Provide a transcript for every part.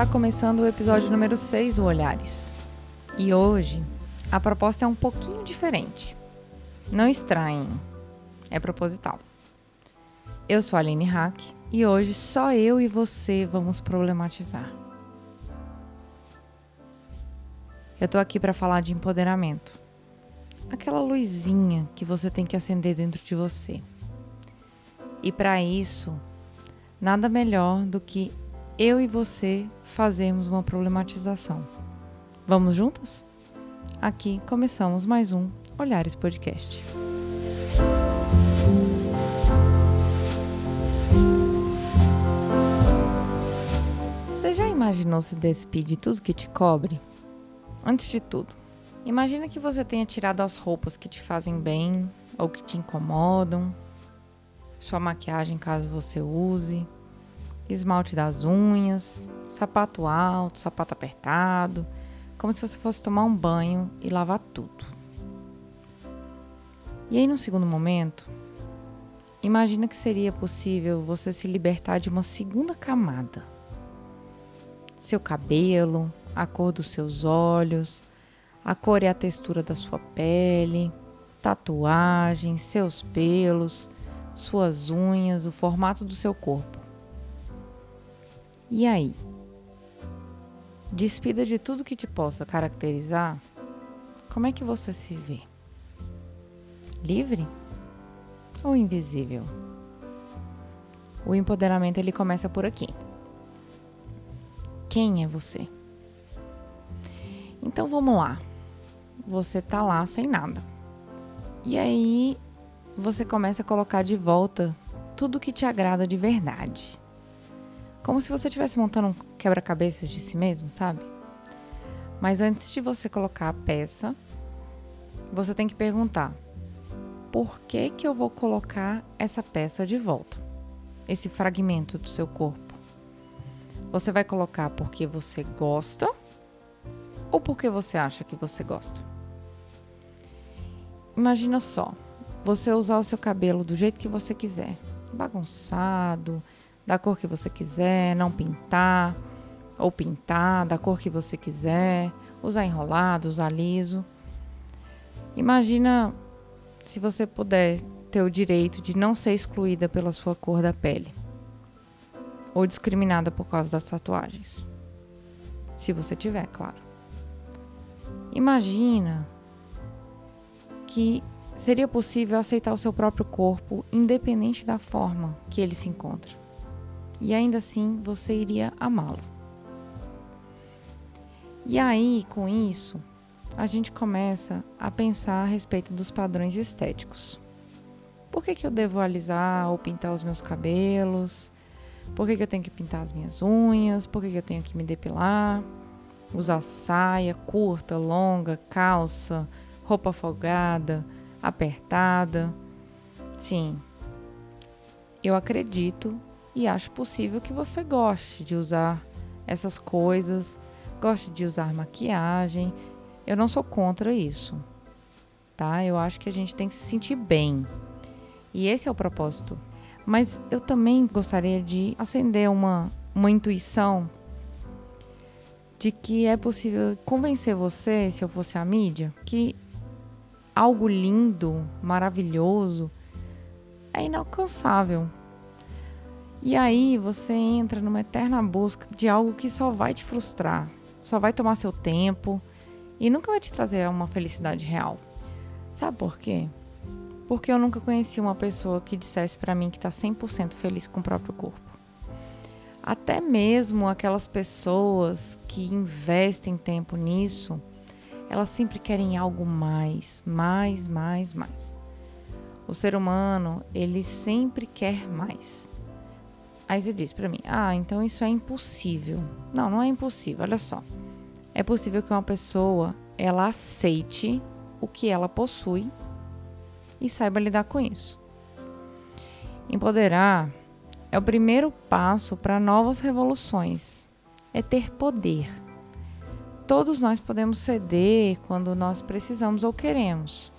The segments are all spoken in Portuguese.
Está começando o episódio número 6 do Olhares. E hoje a proposta é um pouquinho diferente. Não estranhem, é proposital. Eu sou a Aline Hack e hoje só eu e você vamos problematizar. Eu tô aqui para falar de empoderamento. Aquela luzinha que você tem que acender dentro de você. E para isso, nada melhor do que eu e você fazermos uma problematização. Vamos juntos? Aqui começamos mais um Olhares Podcast. Você já imaginou se despir de tudo que te cobre? Antes de tudo, imagina que você tenha tirado as roupas que te fazem bem ou que te incomodam, sua maquiagem caso você use, esmalte das unhas, sapato alto, sapato apertado, como se você fosse tomar um banho e lavar tudo. E aí, no segundo momento, imagina que seria possível você se libertar de uma segunda camada. Seu cabelo, a cor dos seus olhos, a cor e a textura da sua pele, tatuagens, seus pelos, suas unhas, o formato do seu corpo. E aí? Despida de tudo que te possa caracterizar, como é que você se vê? Livre ou invisível? O empoderamento ele começa por aqui. Quem é você? Então vamos lá. Você tá lá sem nada. E aí você começa a colocar de volta tudo que te agrada de verdade. Como se você estivesse montando um quebra-cabeças de si mesmo, sabe? Mas antes de você colocar a peça, você tem que perguntar: por que que eu vou colocar essa peça de volta? Esse fragmento do seu corpo. Você vai colocar porque você gosta ou porque você acha que você gosta? Imagina só, você usar o seu cabelo do jeito que você quiser, bagunçado, da cor que você quiser, não pintar ou pintar da cor que você quiser, usar enrolado, usar liso. Imagina se você puder ter o direito de não ser excluída pela sua cor da pele ou discriminada por causa das tatuagens. Se você tiver, claro. Imagina que seria possível aceitar o seu próprio corpo independente da forma que ele se encontra e ainda assim você iria amá-lo. E aí, com isso, a gente começa a pensar a respeito dos padrões estéticos. Por que, que eu devo alisar ou pintar os meus cabelos? Por que, que eu tenho que pintar as minhas unhas? Por que, que eu tenho que me depilar? Usar saia curta, longa, calça, roupa folgada, apertada? Sim, eu acredito e acho possível que você goste de usar essas coisas, goste de usar maquiagem. Eu não sou contra isso, tá? Eu acho que a gente tem que se sentir bem. E esse é o propósito. Mas eu também gostaria de acender uma, uma intuição de que é possível convencer você, se eu fosse a mídia, que algo lindo, maravilhoso, é inalcançável. E aí você entra numa eterna busca de algo que só vai te frustrar, só vai tomar seu tempo e nunca vai te trazer uma felicidade real. Sabe por quê? Porque eu nunca conheci uma pessoa que dissesse para mim que está 100% feliz com o próprio corpo. Até mesmo aquelas pessoas que investem tempo nisso, elas sempre querem algo mais, mais, mais, mais. O ser humano, ele sempre quer mais. Aí você diz para mim: "Ah, então isso é impossível". Não, não é impossível. Olha só. É possível que uma pessoa ela aceite o que ela possui e saiba lidar com isso. Empoderar é o primeiro passo para novas revoluções. É ter poder. Todos nós podemos ceder quando nós precisamos ou queremos.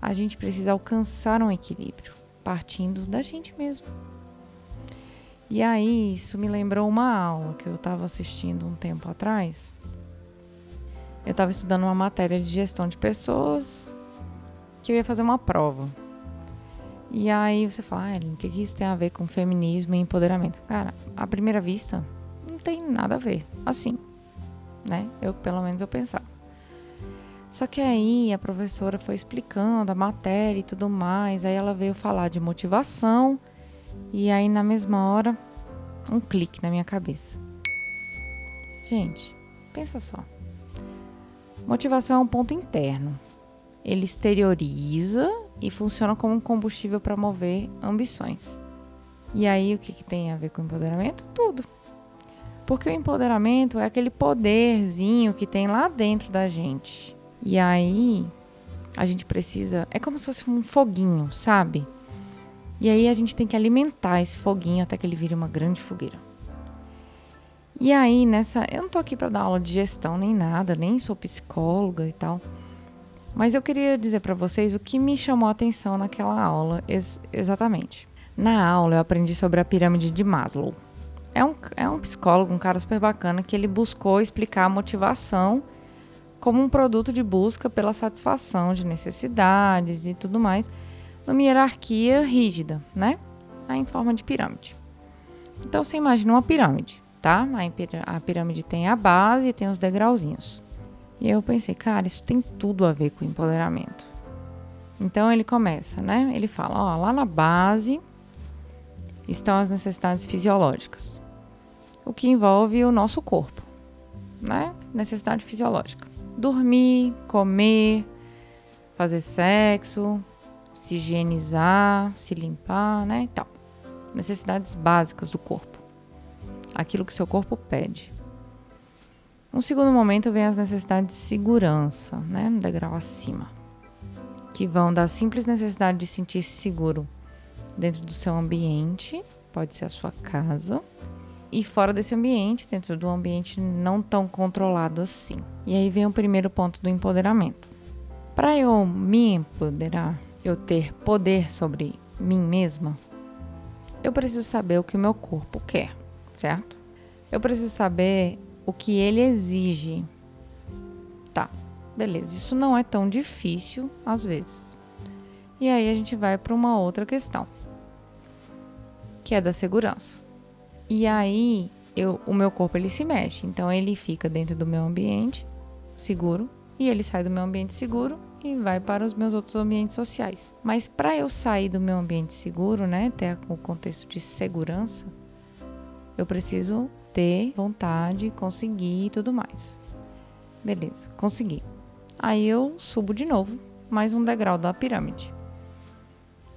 A gente precisa alcançar um equilíbrio, partindo da gente mesmo. E aí, isso me lembrou uma aula que eu estava assistindo um tempo atrás. Eu estava estudando uma matéria de gestão de pessoas que eu ia fazer uma prova. E aí você fala, ah, o que, que isso tem a ver com feminismo e empoderamento? Cara, à primeira vista, não tem nada a ver. Assim, né? Eu, pelo menos, eu pensava. Só que aí a professora foi explicando a matéria e tudo mais. Aí ela veio falar de motivação. E aí, na mesma hora, um clique na minha cabeça. Gente, pensa só. Motivação é um ponto interno. Ele exterioriza e funciona como um combustível para mover ambições. E aí, o que, que tem a ver com empoderamento? Tudo. Porque o empoderamento é aquele poderzinho que tem lá dentro da gente. E aí, a gente precisa. É como se fosse um foguinho, sabe? E aí, a gente tem que alimentar esse foguinho até que ele vire uma grande fogueira. E aí, nessa. Eu não tô aqui para dar aula de gestão nem nada, nem sou psicóloga e tal. Mas eu queria dizer para vocês o que me chamou a atenção naquela aula ex exatamente. Na aula eu aprendi sobre a pirâmide de Maslow. É um, é um psicólogo, um cara super bacana, que ele buscou explicar a motivação como um produto de busca pela satisfação de necessidades e tudo mais, numa hierarquia rígida, né? Em forma de pirâmide. Então você imagina uma pirâmide, tá? A pirâmide tem a base e tem os degrauzinhos. E eu pensei, cara, isso tem tudo a ver com empoderamento. Então ele começa, né? Ele fala, ó, lá na base estão as necessidades fisiológicas, o que envolve o nosso corpo, né? Necessidade fisiológica: dormir, comer, fazer sexo, se higienizar, se limpar, né? E tal. Necessidades básicas do corpo. Aquilo que seu corpo pede. Um segundo momento vem as necessidades de segurança, né, no degrau acima, que vão da simples necessidade de sentir-se seguro dentro do seu ambiente, pode ser a sua casa, e fora desse ambiente, dentro do ambiente não tão controlado assim. E aí vem o primeiro ponto do empoderamento. Para eu me empoderar, eu ter poder sobre mim mesma, eu preciso saber o que o meu corpo quer, certo? Eu preciso saber o que ele exige. Tá, beleza. Isso não é tão difícil às vezes. E aí a gente vai para uma outra questão, que é da segurança. E aí eu, o meu corpo ele se mexe, então ele fica dentro do meu ambiente seguro e ele sai do meu ambiente seguro e vai para os meus outros ambientes sociais. Mas para eu sair do meu ambiente seguro, né, ter o contexto de segurança, eu preciso ter vontade, conseguir e tudo mais. Beleza, consegui. Aí eu subo de novo, mais um degrau da pirâmide.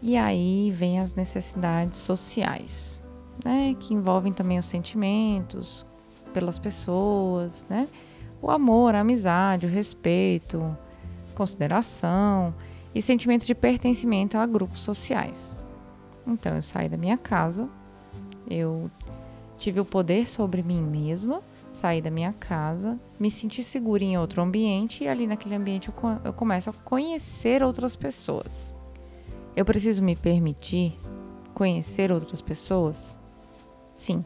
E aí vem as necessidades sociais, né, que envolvem também os sentimentos pelas pessoas, né? O amor, a amizade, o respeito, consideração e sentimento de pertencimento a grupos sociais. Então eu saí da minha casa, eu Tive o poder sobre mim mesma, saí da minha casa, me senti segura em outro ambiente e ali naquele ambiente eu, eu começo a conhecer outras pessoas. Eu preciso me permitir conhecer outras pessoas? Sim.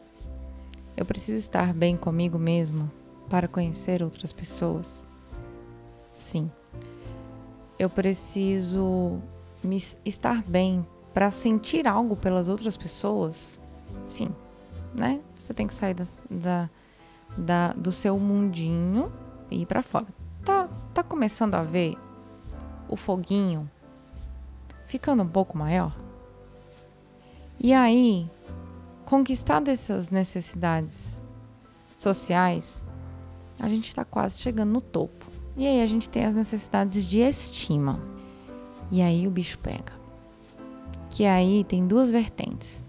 Eu preciso estar bem comigo mesma para conhecer outras pessoas? Sim. Eu preciso me estar bem para sentir algo pelas outras pessoas? Sim né? Você tem que sair da, da, do seu mundinho e ir para fora. Tá, tá começando a ver o foguinho ficando um pouco maior? E aí, conquistar dessas necessidades sociais, a gente está quase chegando no topo. E aí a gente tem as necessidades de estima. E aí o bicho pega. Que aí tem duas vertentes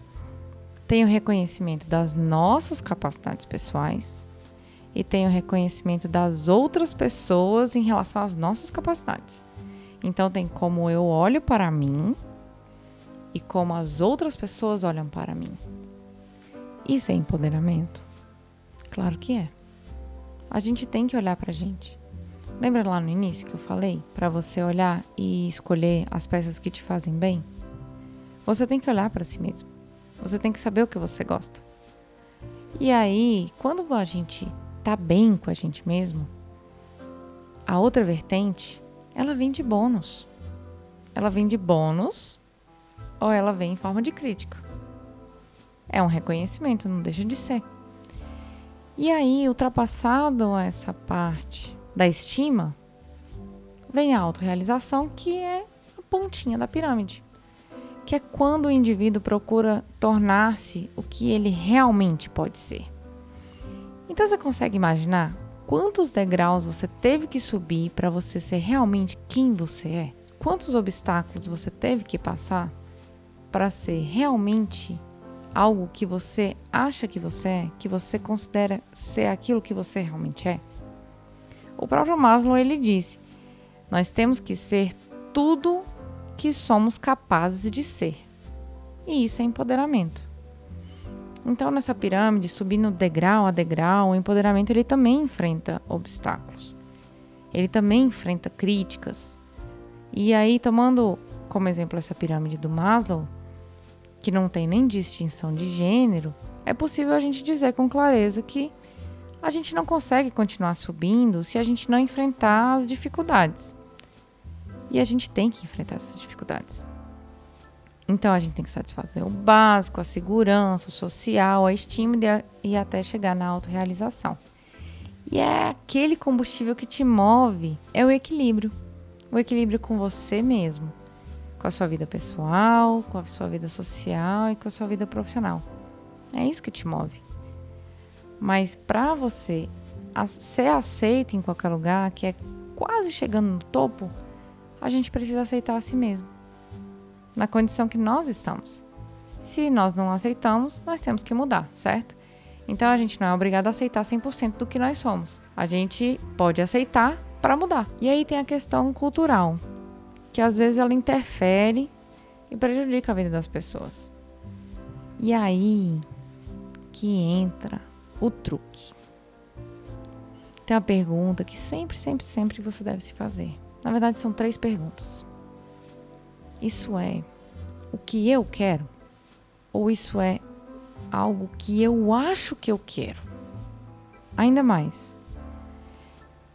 tem o reconhecimento das nossas capacidades pessoais e tem o reconhecimento das outras pessoas em relação às nossas capacidades. Então tem como eu olho para mim e como as outras pessoas olham para mim. Isso é empoderamento? Claro que é. A gente tem que olhar para a gente. Lembra lá no início que eu falei para você olhar e escolher as peças que te fazem bem? Você tem que olhar para si mesmo. Você tem que saber o que você gosta. E aí, quando a gente tá bem com a gente mesmo, a outra vertente, ela vem de bônus. Ela vem de bônus ou ela vem em forma de crítica. É um reconhecimento, não deixa de ser. E aí, ultrapassado essa parte da estima, vem a autorrealização, que é a pontinha da pirâmide. Que é quando o indivíduo procura tornar-se o que ele realmente pode ser. Então você consegue imaginar quantos degraus você teve que subir para você ser realmente quem você é? Quantos obstáculos você teve que passar para ser realmente algo que você acha que você é, que você considera ser aquilo que você realmente é? O próprio Maslow ele disse: nós temos que ser tudo que somos capazes de ser. E isso é empoderamento. Então, nessa pirâmide, subindo degrau a degrau, o empoderamento ele também enfrenta obstáculos. Ele também enfrenta críticas. E aí, tomando como exemplo essa pirâmide do Maslow, que não tem nem distinção de gênero, é possível a gente dizer com clareza que a gente não consegue continuar subindo se a gente não enfrentar as dificuldades. E a gente tem que enfrentar essas dificuldades. Então a gente tem que satisfazer o básico, a segurança, o social, a estima e até chegar na autorrealização. E é aquele combustível que te move, é o equilíbrio. O equilíbrio com você mesmo com a sua vida pessoal, com a sua vida social e com a sua vida profissional. É isso que te move. Mas para você ser aceito em qualquer lugar, que é quase chegando no topo, a gente precisa aceitar a si mesmo. Na condição que nós estamos. Se nós não aceitamos, nós temos que mudar, certo? Então a gente não é obrigado a aceitar 100% do que nós somos. A gente pode aceitar para mudar. E aí tem a questão cultural que às vezes ela interfere e prejudica a vida das pessoas. E aí que entra o truque. Tem uma pergunta que sempre, sempre, sempre você deve se fazer. Na verdade, são três perguntas. Isso é o que eu quero? Ou isso é algo que eu acho que eu quero? Ainda mais,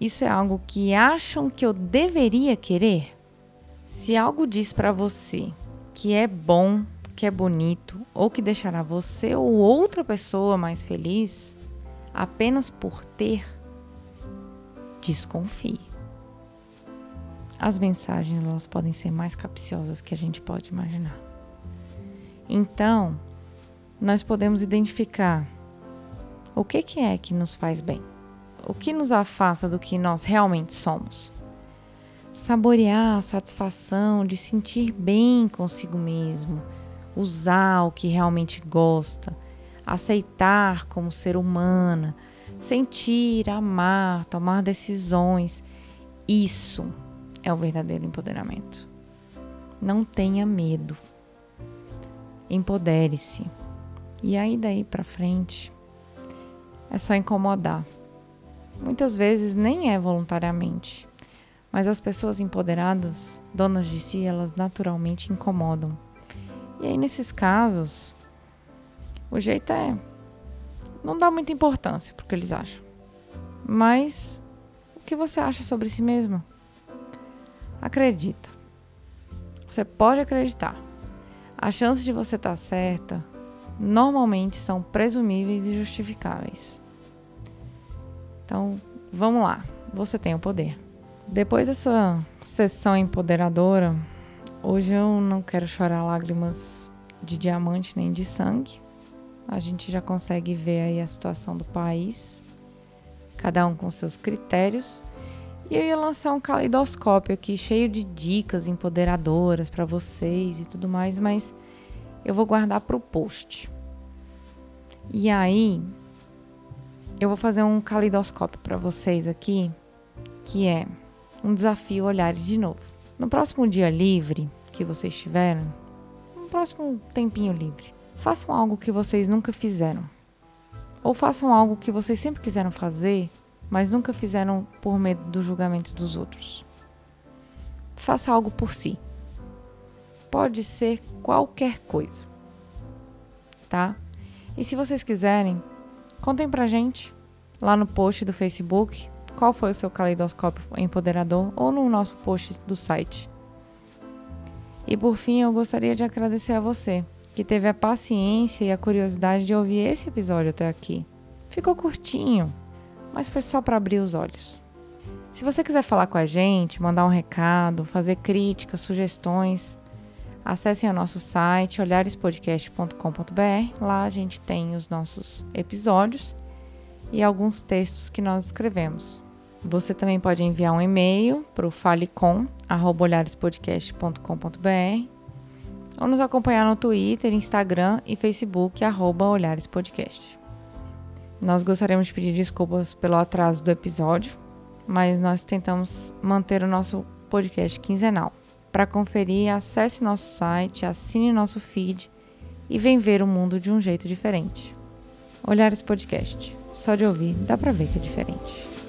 isso é algo que acham que eu deveria querer? Se algo diz para você que é bom, que é bonito ou que deixará você ou outra pessoa mais feliz apenas por ter, desconfie. As mensagens elas podem ser mais capciosas que a gente pode imaginar. Então, nós podemos identificar o que, que é que nos faz bem, o que nos afasta do que nós realmente somos saborear a satisfação de sentir bem consigo mesmo, usar o que realmente gosta, aceitar como ser humana, sentir, amar, tomar decisões. Isso é o verdadeiro empoderamento. Não tenha medo. Empodere-se. E aí daí para frente é só incomodar. Muitas vezes nem é voluntariamente. Mas as pessoas empoderadas, donas de si, elas naturalmente incomodam. E aí, nesses casos, o jeito é não dar muita importância porque eles acham. Mas o que você acha sobre si mesmo? Acredita. Você pode acreditar. As chances de você estar certa normalmente são presumíveis e justificáveis. Então, vamos lá. Você tem o poder. Depois dessa sessão empoderadora, hoje eu não quero chorar lágrimas de diamante nem de sangue. A gente já consegue ver aí a situação do país, cada um com seus critérios. E eu ia lançar um caleidoscópio aqui cheio de dicas empoderadoras para vocês e tudo mais, mas eu vou guardar para o post. E aí, eu vou fazer um caleidoscópio para vocês aqui, que é um desafio olhares de novo. No próximo dia livre que vocês tiveram, no próximo tempinho livre, façam algo que vocês nunca fizeram. Ou façam algo que vocês sempre quiseram fazer, mas nunca fizeram por medo do julgamento dos outros. Faça algo por si. Pode ser qualquer coisa. Tá? E se vocês quiserem, Contem pra gente lá no post do Facebook qual foi o seu caleidoscópio empoderador ou no nosso post do site. E por fim, eu gostaria de agradecer a você que teve a paciência e a curiosidade de ouvir esse episódio até aqui. Ficou curtinho, mas foi só para abrir os olhos. Se você quiser falar com a gente, mandar um recado, fazer críticas, sugestões, acessem o nosso site olharespodcast.com.br. Lá a gente tem os nossos episódios e alguns textos que nós escrevemos. Você também pode enviar um e-mail para o falecom@olharespodcast.com.br ou nos acompanhar no Twitter, Instagram e Facebook @olharespodcast. Nós gostaríamos de pedir desculpas pelo atraso do episódio, mas nós tentamos manter o nosso podcast quinzenal. Para conferir, acesse nosso site, assine nosso feed e vem ver o mundo de um jeito diferente. Olhares Podcast. Só de ouvir, dá para ver que é diferente.